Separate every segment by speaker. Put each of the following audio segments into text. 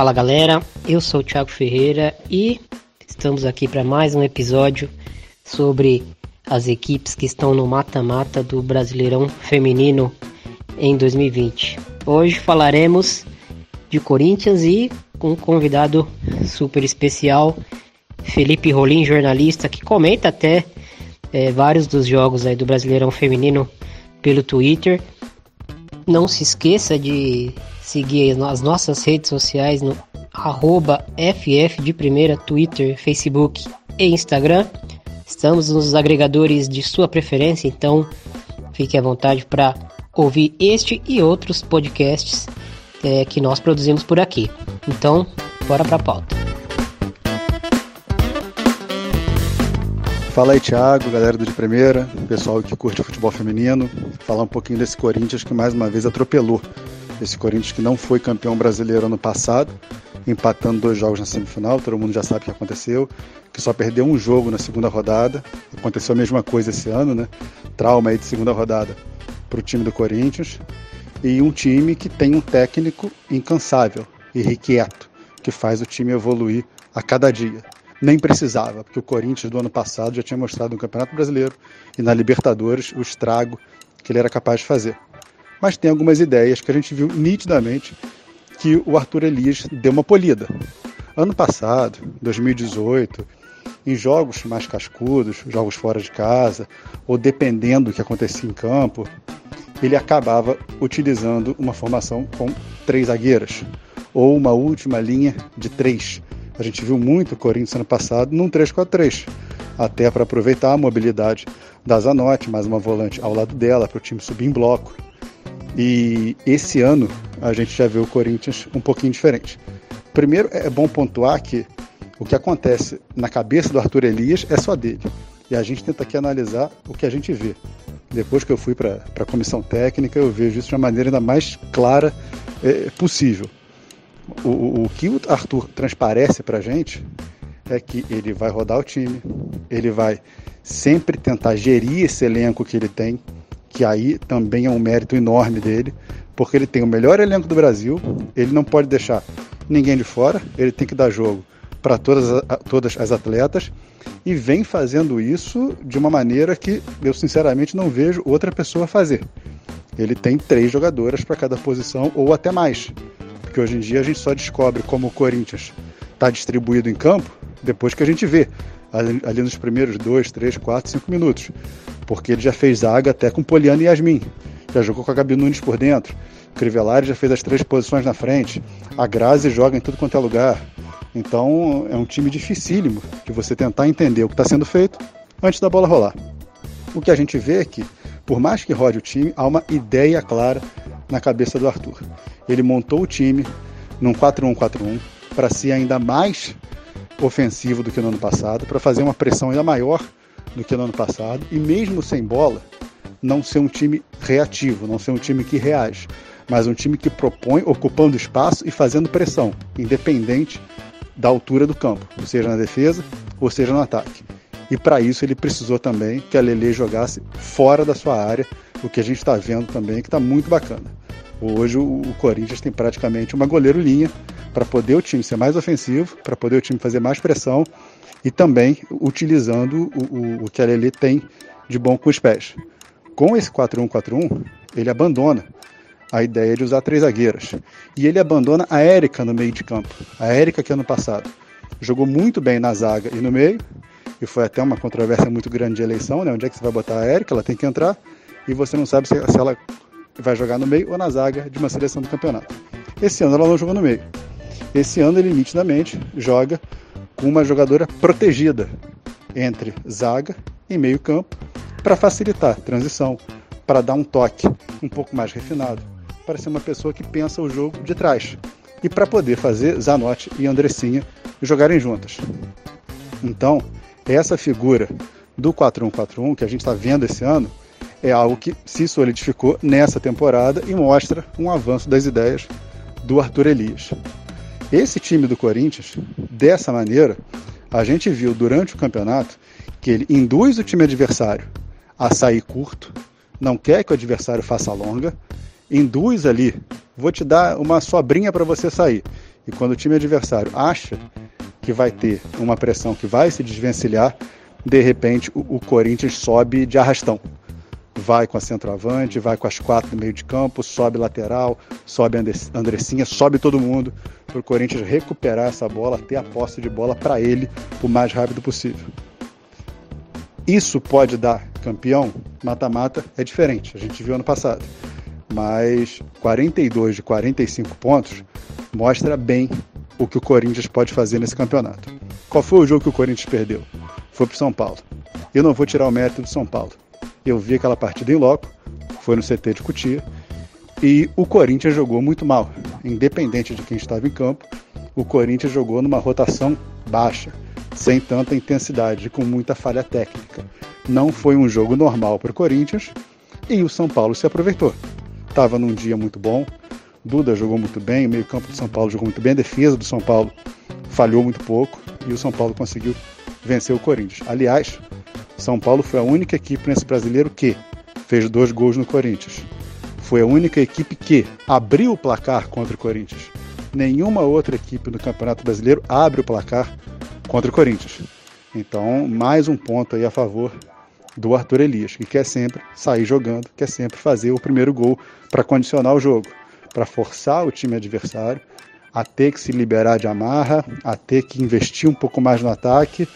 Speaker 1: Fala galera, eu sou o Thiago Ferreira e estamos aqui para mais um episódio sobre as equipes que estão no mata-mata do Brasileirão Feminino em 2020. Hoje falaremos de Corinthians e com um convidado super especial, Felipe Rolim, jornalista, que comenta até é, vários dos jogos aí do Brasileirão Feminino pelo Twitter. Não se esqueça de seguir as nossas redes sociais no arroba FF de primeira, Twitter, Facebook e Instagram. Estamos nos agregadores de sua preferência, então fique à vontade para ouvir este e outros podcasts é, que nós produzimos por aqui. Então, bora para a pauta.
Speaker 2: Fala aí, Thiago, galera do De Primeira, pessoal que curte futebol feminino. Falar um pouquinho desse Corinthians que mais uma vez atropelou. Esse Corinthians que não foi campeão brasileiro ano passado, empatando dois jogos na semifinal, todo mundo já sabe o que aconteceu, que só perdeu um jogo na segunda rodada. Aconteceu a mesma coisa esse ano, né? Trauma aí de segunda rodada para o time do Corinthians. E um time que tem um técnico incansável, irrequieto, que faz o time evoluir a cada dia nem precisava, porque o Corinthians do ano passado já tinha mostrado no Campeonato Brasileiro e na Libertadores o estrago que ele era capaz de fazer. Mas tem algumas ideias que a gente viu nitidamente que o Arthur Elias deu uma polida. Ano passado, 2018, em jogos mais cascudos, jogos fora de casa, ou dependendo do que acontecia em campo, ele acabava utilizando uma formação com três zagueiras, ou uma última linha de três, a gente viu muito o Corinthians ano passado num 3-4-3, até para aproveitar a mobilidade da Zanotti, mais uma volante ao lado dela, para o time subir em bloco. E esse ano a gente já vê o Corinthians um pouquinho diferente. Primeiro, é bom pontuar que o que acontece na cabeça do Arthur Elias é só dele. E a gente tenta aqui analisar o que a gente vê. Depois que eu fui para a comissão técnica, eu vejo isso de uma maneira ainda mais clara é, possível o, o que o Arthur transparece para a gente é que ele vai rodar o time, ele vai sempre tentar gerir esse elenco que ele tem, que aí também é um mérito enorme dele, porque ele tem o melhor elenco do Brasil, ele não pode deixar ninguém de fora, ele tem que dar jogo para todas, todas as atletas e vem fazendo isso de uma maneira que eu sinceramente não vejo outra pessoa fazer. Ele tem três jogadoras para cada posição ou até mais. Porque hoje em dia a gente só descobre como o Corinthians está distribuído em campo depois que a gente vê, ali, ali, nos primeiros dois, três, quatro, cinco minutos. Porque ele já fez zaga até com Poliana e Yasmin. Já jogou com a Gabi Nunes por dentro. Crivellari já fez as três posições na frente. A Grazi joga em tudo quanto é lugar. Então é um time dificílimo de você tentar entender o que está sendo feito antes da bola rolar. O que a gente vê é que, por mais que rode o time, há uma ideia clara na cabeça do Arthur. Ele montou o time num 4-1-4-1 para ser ainda mais ofensivo do que no ano passado, para fazer uma pressão ainda maior do que no ano passado e mesmo sem bola, não ser um time reativo, não ser um time que reage, mas um time que propõe ocupando espaço e fazendo pressão, independente da altura do campo, seja na defesa, ou seja no ataque. E para isso ele precisou também que a Lele jogasse fora da sua área, o que a gente está vendo também que está muito bacana. Hoje o, Corinthians tem praticamente uma goleiro linha para poder o time ser mais ofensivo, para poder o time fazer mais pressão e também utilizando o, o, o que a Lele tem de bom com os pés. Com esse 4-1-4-1, ele abandona a ideia de usar três zagueiras. E ele abandona a Érica no meio de campo. A Érica que ano passado jogou muito bem na zaga e no meio, e foi até uma controvérsia muito grande de eleição, né? Onde é que você vai botar a Érica? Ela tem que entrar, e você não sabe se, se ela vai jogar no meio ou na zaga de uma seleção do campeonato. Esse ano ela não jogou no meio. Esse ano ele nitidamente joga com uma jogadora protegida entre zaga e meio campo para facilitar a transição, para dar um toque um pouco mais refinado, para ser uma pessoa que pensa o jogo de trás e para poder fazer Zanotti e Andressinha jogarem juntas. Então, essa figura do 4-1-4-1 que a gente está vendo esse ano é algo que se solidificou nessa temporada e mostra um avanço das ideias do Arthur Elias. Esse time do Corinthians, dessa maneira, a gente viu durante o campeonato que ele induz o time adversário a sair curto, não quer que o adversário faça longa, induz ali, vou te dar uma sobrinha para você sair. E quando o time adversário acha que vai ter uma pressão que vai se desvencilhar, de repente o, o Corinthians sobe de arrastão. Vai com a centroavante, vai com as quatro no meio de campo, sobe lateral, sobe Andressinha, sobe todo mundo para o Corinthians recuperar essa bola, ter a posse de bola para ele o mais rápido possível. Isso pode dar campeão? Mata-mata é diferente, a gente viu ano passado. Mas 42 de 45 pontos mostra bem o que o Corinthians pode fazer nesse campeonato. Qual foi o jogo que o Corinthians perdeu? Foi para São Paulo. Eu não vou tirar o mérito do São Paulo. Eu vi aquela partida em loco, foi no CT de Cutia, e o Corinthians jogou muito mal. Independente de quem estava em campo, o Corinthians jogou numa rotação baixa, sem tanta intensidade, com muita falha técnica. Não foi um jogo normal para o Corinthians e o São Paulo se aproveitou. Estava num dia muito bom, Duda jogou muito bem, o meio-campo do São Paulo jogou muito bem, a defesa do São Paulo falhou muito pouco e o São Paulo conseguiu vencer o Corinthians. Aliás, São Paulo foi a única equipe nesse brasileiro que fez dois gols no Corinthians. Foi a única equipe que abriu o placar contra o Corinthians. Nenhuma outra equipe no Campeonato Brasileiro abre o placar contra o Corinthians. Então, mais um ponto aí a favor do Arthur Elias, que quer sempre sair jogando, quer sempre fazer o primeiro gol para condicionar o jogo para forçar o time adversário a ter que se liberar de amarra, a ter que investir um pouco mais no ataque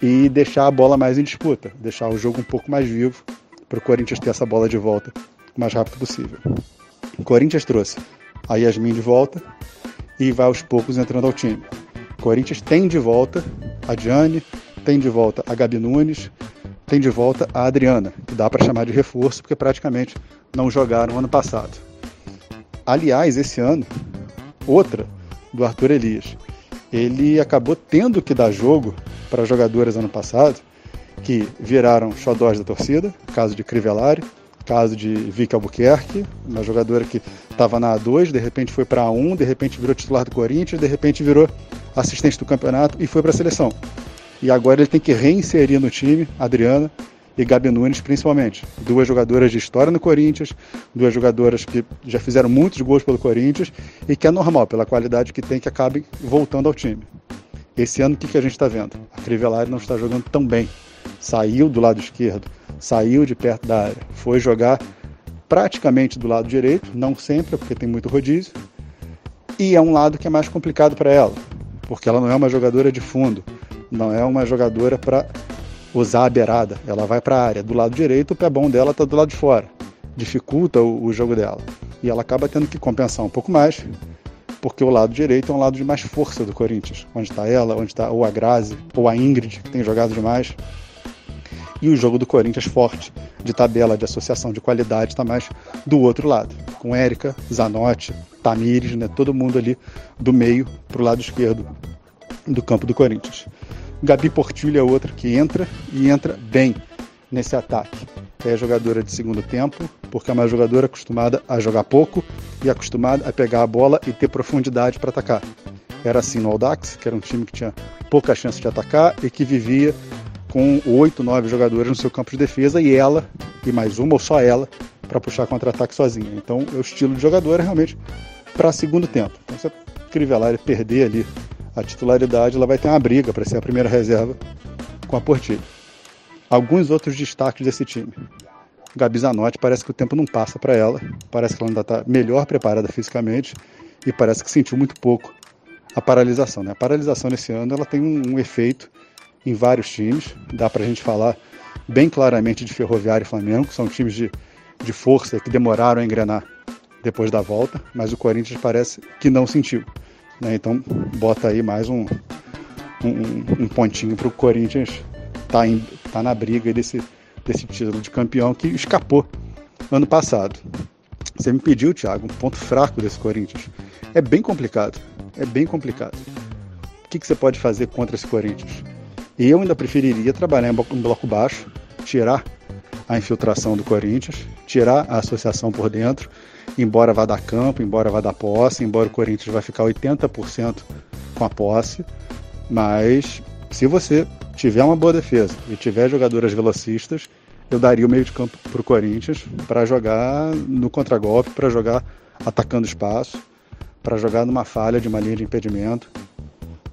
Speaker 2: e deixar a bola mais em disputa, deixar o jogo um pouco mais vivo para o Corinthians ter essa bola de volta o mais rápido possível. O Corinthians trouxe a Yasmin de volta e vai aos poucos entrando ao time. O Corinthians tem de volta a Diane, tem de volta a Gabi Nunes, tem de volta a Adriana, que dá para chamar de reforço porque praticamente não jogaram ano passado. Aliás, esse ano, outra do Arthur Elias. Ele acabou tendo que dar jogo para jogadoras ano passado que viraram xodós da torcida, caso de Crivellari, caso de Vicky Albuquerque, uma jogadora que estava na A2, de repente foi para a A1, de repente virou titular do Corinthians, de repente virou assistente do campeonato e foi para a seleção. E agora ele tem que reinserir no time, Adriana, e Gabi Nunes principalmente. Duas jogadoras de história no Corinthians, duas jogadoras que já fizeram muitos gols pelo Corinthians e que é normal, pela qualidade que tem, que acabem voltando ao time. Esse ano o que, que a gente está vendo? A Crivellari não está jogando tão bem. Saiu do lado esquerdo, saiu de perto da área, foi jogar praticamente do lado direito, não sempre, porque tem muito rodízio, e é um lado que é mais complicado para ela, porque ela não é uma jogadora de fundo, não é uma jogadora para usar a beirada. Ela vai para a área do lado direito, o pé bom dela está do lado de fora. Dificulta o, o, jogo dela. E ela acaba tendo que compensar um pouco mais, porque o lado direito é um lado de mais força do Corinthians. Onde está ela, onde está ou a Grazi, ou a Ingrid, que tem jogado demais. E o jogo do Corinthians forte, de tabela, de associação, de qualidade, está mais do outro lado. Com Érica, Zanotti, Tamires, né, todo mundo ali do meio para o lado esquerdo do campo do Corinthians. Gabi Portilho é outra que entra e entra bem nesse ataque. É jogadora de segundo tempo, porque é uma jogadora acostumada a jogar pouco e acostumada a pegar a bola e ter profundidade para atacar. Era assim no Audax, que era um time que tinha pouca chance de atacar e que vivia com oito, nove jogadores no seu campo de defesa e ela, e mais uma ou só ela, para puxar contra-ataque sozinha. Então, é o estilo de jogador é realmente para segundo tempo. Então, você crivelar e perder ali a titularidade, ela vai ter uma briga para ser a primeira reserva com a Portilho. Alguns outros destaques desse time. Gabi Zanotti parece que o tempo não passa para ela, parece que ela ainda está melhor preparada fisicamente e parece que sentiu muito pouco a paralisação. Né? A paralisação nesse ano ela tem um, um efeito em vários times, dá para a gente falar bem claramente de Ferroviário e Flamengo, que são times de, de força que demoraram a engrenar depois da volta, mas o Corinthians parece que não sentiu. Né? Então bota aí mais um, um, um pontinho para o Corinthians tá, tá na briga desse, desse título de campeão que escapou ano passado. Você me pediu, Thiago, um ponto fraco desse Corinthians. É bem complicado. É bem complicado. O que, que você pode fazer contra esse Corinthians? Eu ainda preferiria trabalhar em bloco baixo, tirar a infiltração do Corinthians, tirar a associação por dentro embora vá dar campo, embora vá dar posse, embora o Corinthians vai ficar 80% com a posse, mas se você tiver uma boa defesa e tiver jogadoras velocistas, eu daria o meio de campo para o Corinthians para jogar no contragolpe, para jogar atacando espaço, para jogar numa falha de uma linha de impedimento,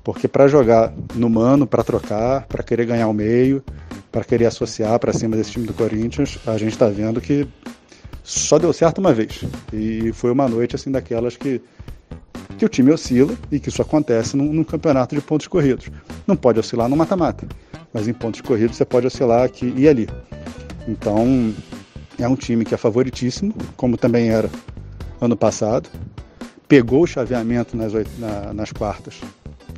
Speaker 2: porque para jogar no mano, para trocar, para querer ganhar o meio, para querer associar para cima desse time do Corinthians, a gente está vendo que só deu certo uma vez. E foi uma noite assim daquelas que que o time oscila e que isso acontece num, num campeonato de pontos corridos. Não pode oscilar no mata-mata, mas em pontos corridos você pode oscilar aqui e ali. Então, é um time que é favoritíssimo, como também era ano passado. Pegou o chaveamento nas, na, nas quartas,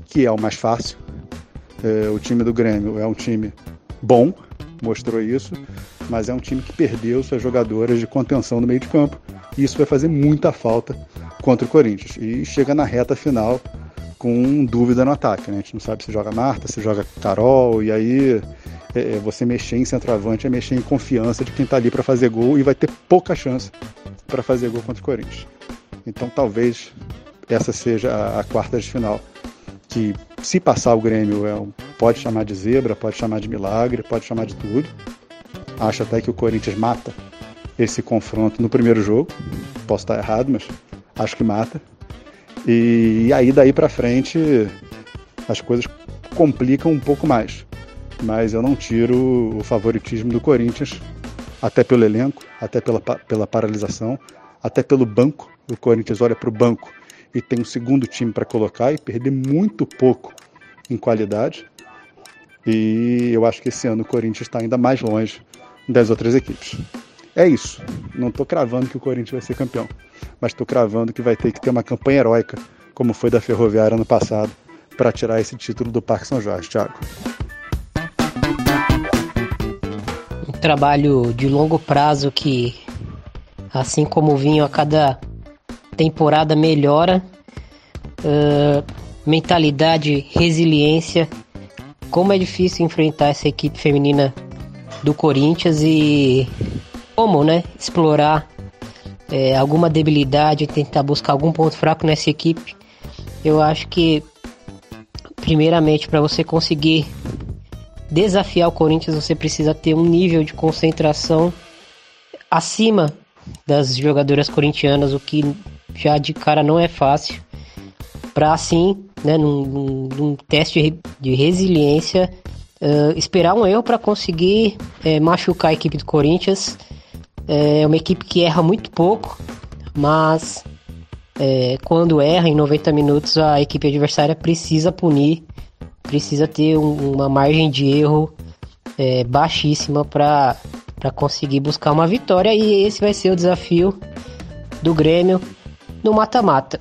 Speaker 2: que é o mais fácil. É, o time do Grêmio é um time bom, mostrou isso, mas é um time que perdeu suas jogadoras de contenção no meio de campo. E isso vai fazer muita falta contra o Corinthians. E chega na reta final com dúvida no ataque. Né? A gente não sabe se joga Marta, se joga Carol, e aí é, é você mexer em centroavante é mexer em confiança de quem está ali para fazer gol e vai ter pouca chance para fazer gol contra o Corinthians. Então talvez essa seja a, a quarta de final, que se passar o Grêmio é um, pode chamar de zebra, pode chamar de milagre, pode chamar de tudo. Acho até que o Corinthians mata esse confronto no primeiro jogo. Posso estar errado, mas acho que mata. E, aí daí para frente as coisas complicam um pouco mais. Mas eu não tiro o favoritismo do Corinthians, até pelo elenco, até pela, pela paralisação, até pelo banco. O Corinthians olha para o banco e tem um segundo time para colocar e perder muito pouco em qualidade. E eu acho que esse ano o Corinthians está ainda mais longe das outras equipes. É isso. Não estou cravando que o Corinthians vai ser campeão, mas estou cravando que vai ter que ter uma campanha heróica, como foi da Ferroviária ano passado, para tirar esse título do Parque São Jorge, Thiago.
Speaker 1: Um trabalho de longo prazo que, assim como o vinho a cada temporada melhora, uh, mentalidade, resiliência. Como é difícil enfrentar essa equipe feminina do Corinthians e como, né, explorar é, alguma debilidade, tentar buscar algum ponto fraco nessa equipe. Eu acho que, primeiramente, para você conseguir desafiar o Corinthians, você precisa ter um nível de concentração acima das jogadoras corintianas, o que já de cara não é fácil. Para assim, né, num, num, num teste de resiliência, uh, esperar um erro para conseguir uh, machucar a equipe do Corinthians é uma equipe que erra muito pouco, mas é, quando erra em 90 minutos, a equipe adversária precisa punir, precisa ter um, uma margem de erro é, baixíssima para conseguir buscar uma vitória. E esse vai ser o desafio do Grêmio no mata-mata.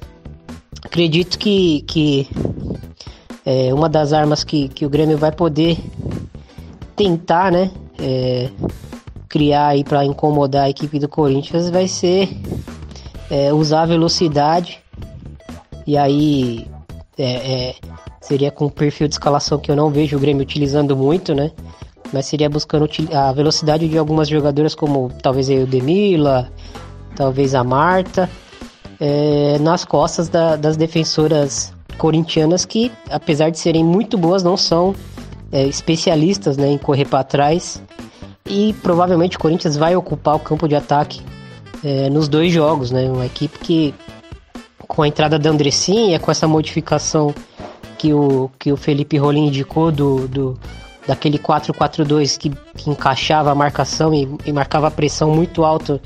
Speaker 1: Acredito que, que é, uma das armas que, que o Grêmio vai poder tentar, né? É, criar aí para incomodar a equipe do Corinthians vai ser é, usar a velocidade e aí é, é, seria com um perfil de escalação que eu não vejo o Grêmio utilizando muito, né? Mas seria buscando a velocidade de algumas jogadoras como talvez a Demila, talvez a Marta, é, nas costas da, das defensoras corintianas que, apesar de serem muito boas, não são é, especialistas né, em correr para trás e provavelmente o Corinthians vai ocupar o campo de ataque é, nos dois jogos, né? Uma equipe que com a entrada da Andressinha, com essa modificação que o, que o Felipe Rolim indicou do, do daquele 4-4-2 que, que encaixava a marcação e, e marcava a pressão muito alta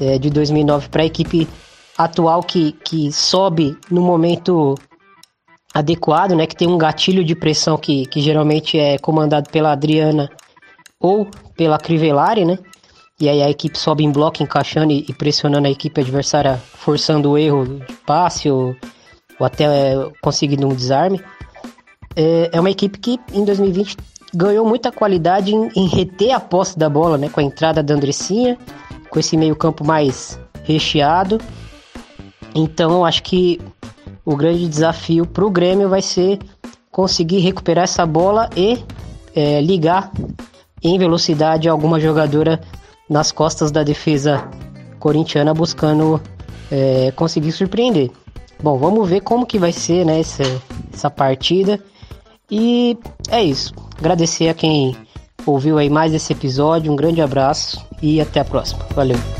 Speaker 1: é, de 2009 para a equipe atual que, que sobe no momento adequado, né? Que tem um gatilho de pressão que, que geralmente é comandado pela Adriana ou pela Crivellari, né? E aí a equipe sobe em bloco, encaixando e, pressionando a equipe adversária, forçando o erro de passe ou, ou até é, conseguindo um desarme. É, é, uma equipe que em 2020 ganhou muita qualidade em, em, reter a posse da bola, né? Com a entrada da Andressinha, com esse meio campo mais recheado. Então acho que o grande desafio para o Grêmio vai ser conseguir recuperar essa bola e é, ligar em velocidade alguma jogadora nas costas da defesa corintiana buscando é, conseguir surpreender. Bom, vamos ver como que vai ser né, essa, essa partida. E é isso. Agradecer a quem ouviu aí mais esse episódio. Um grande abraço e até a próxima. Valeu.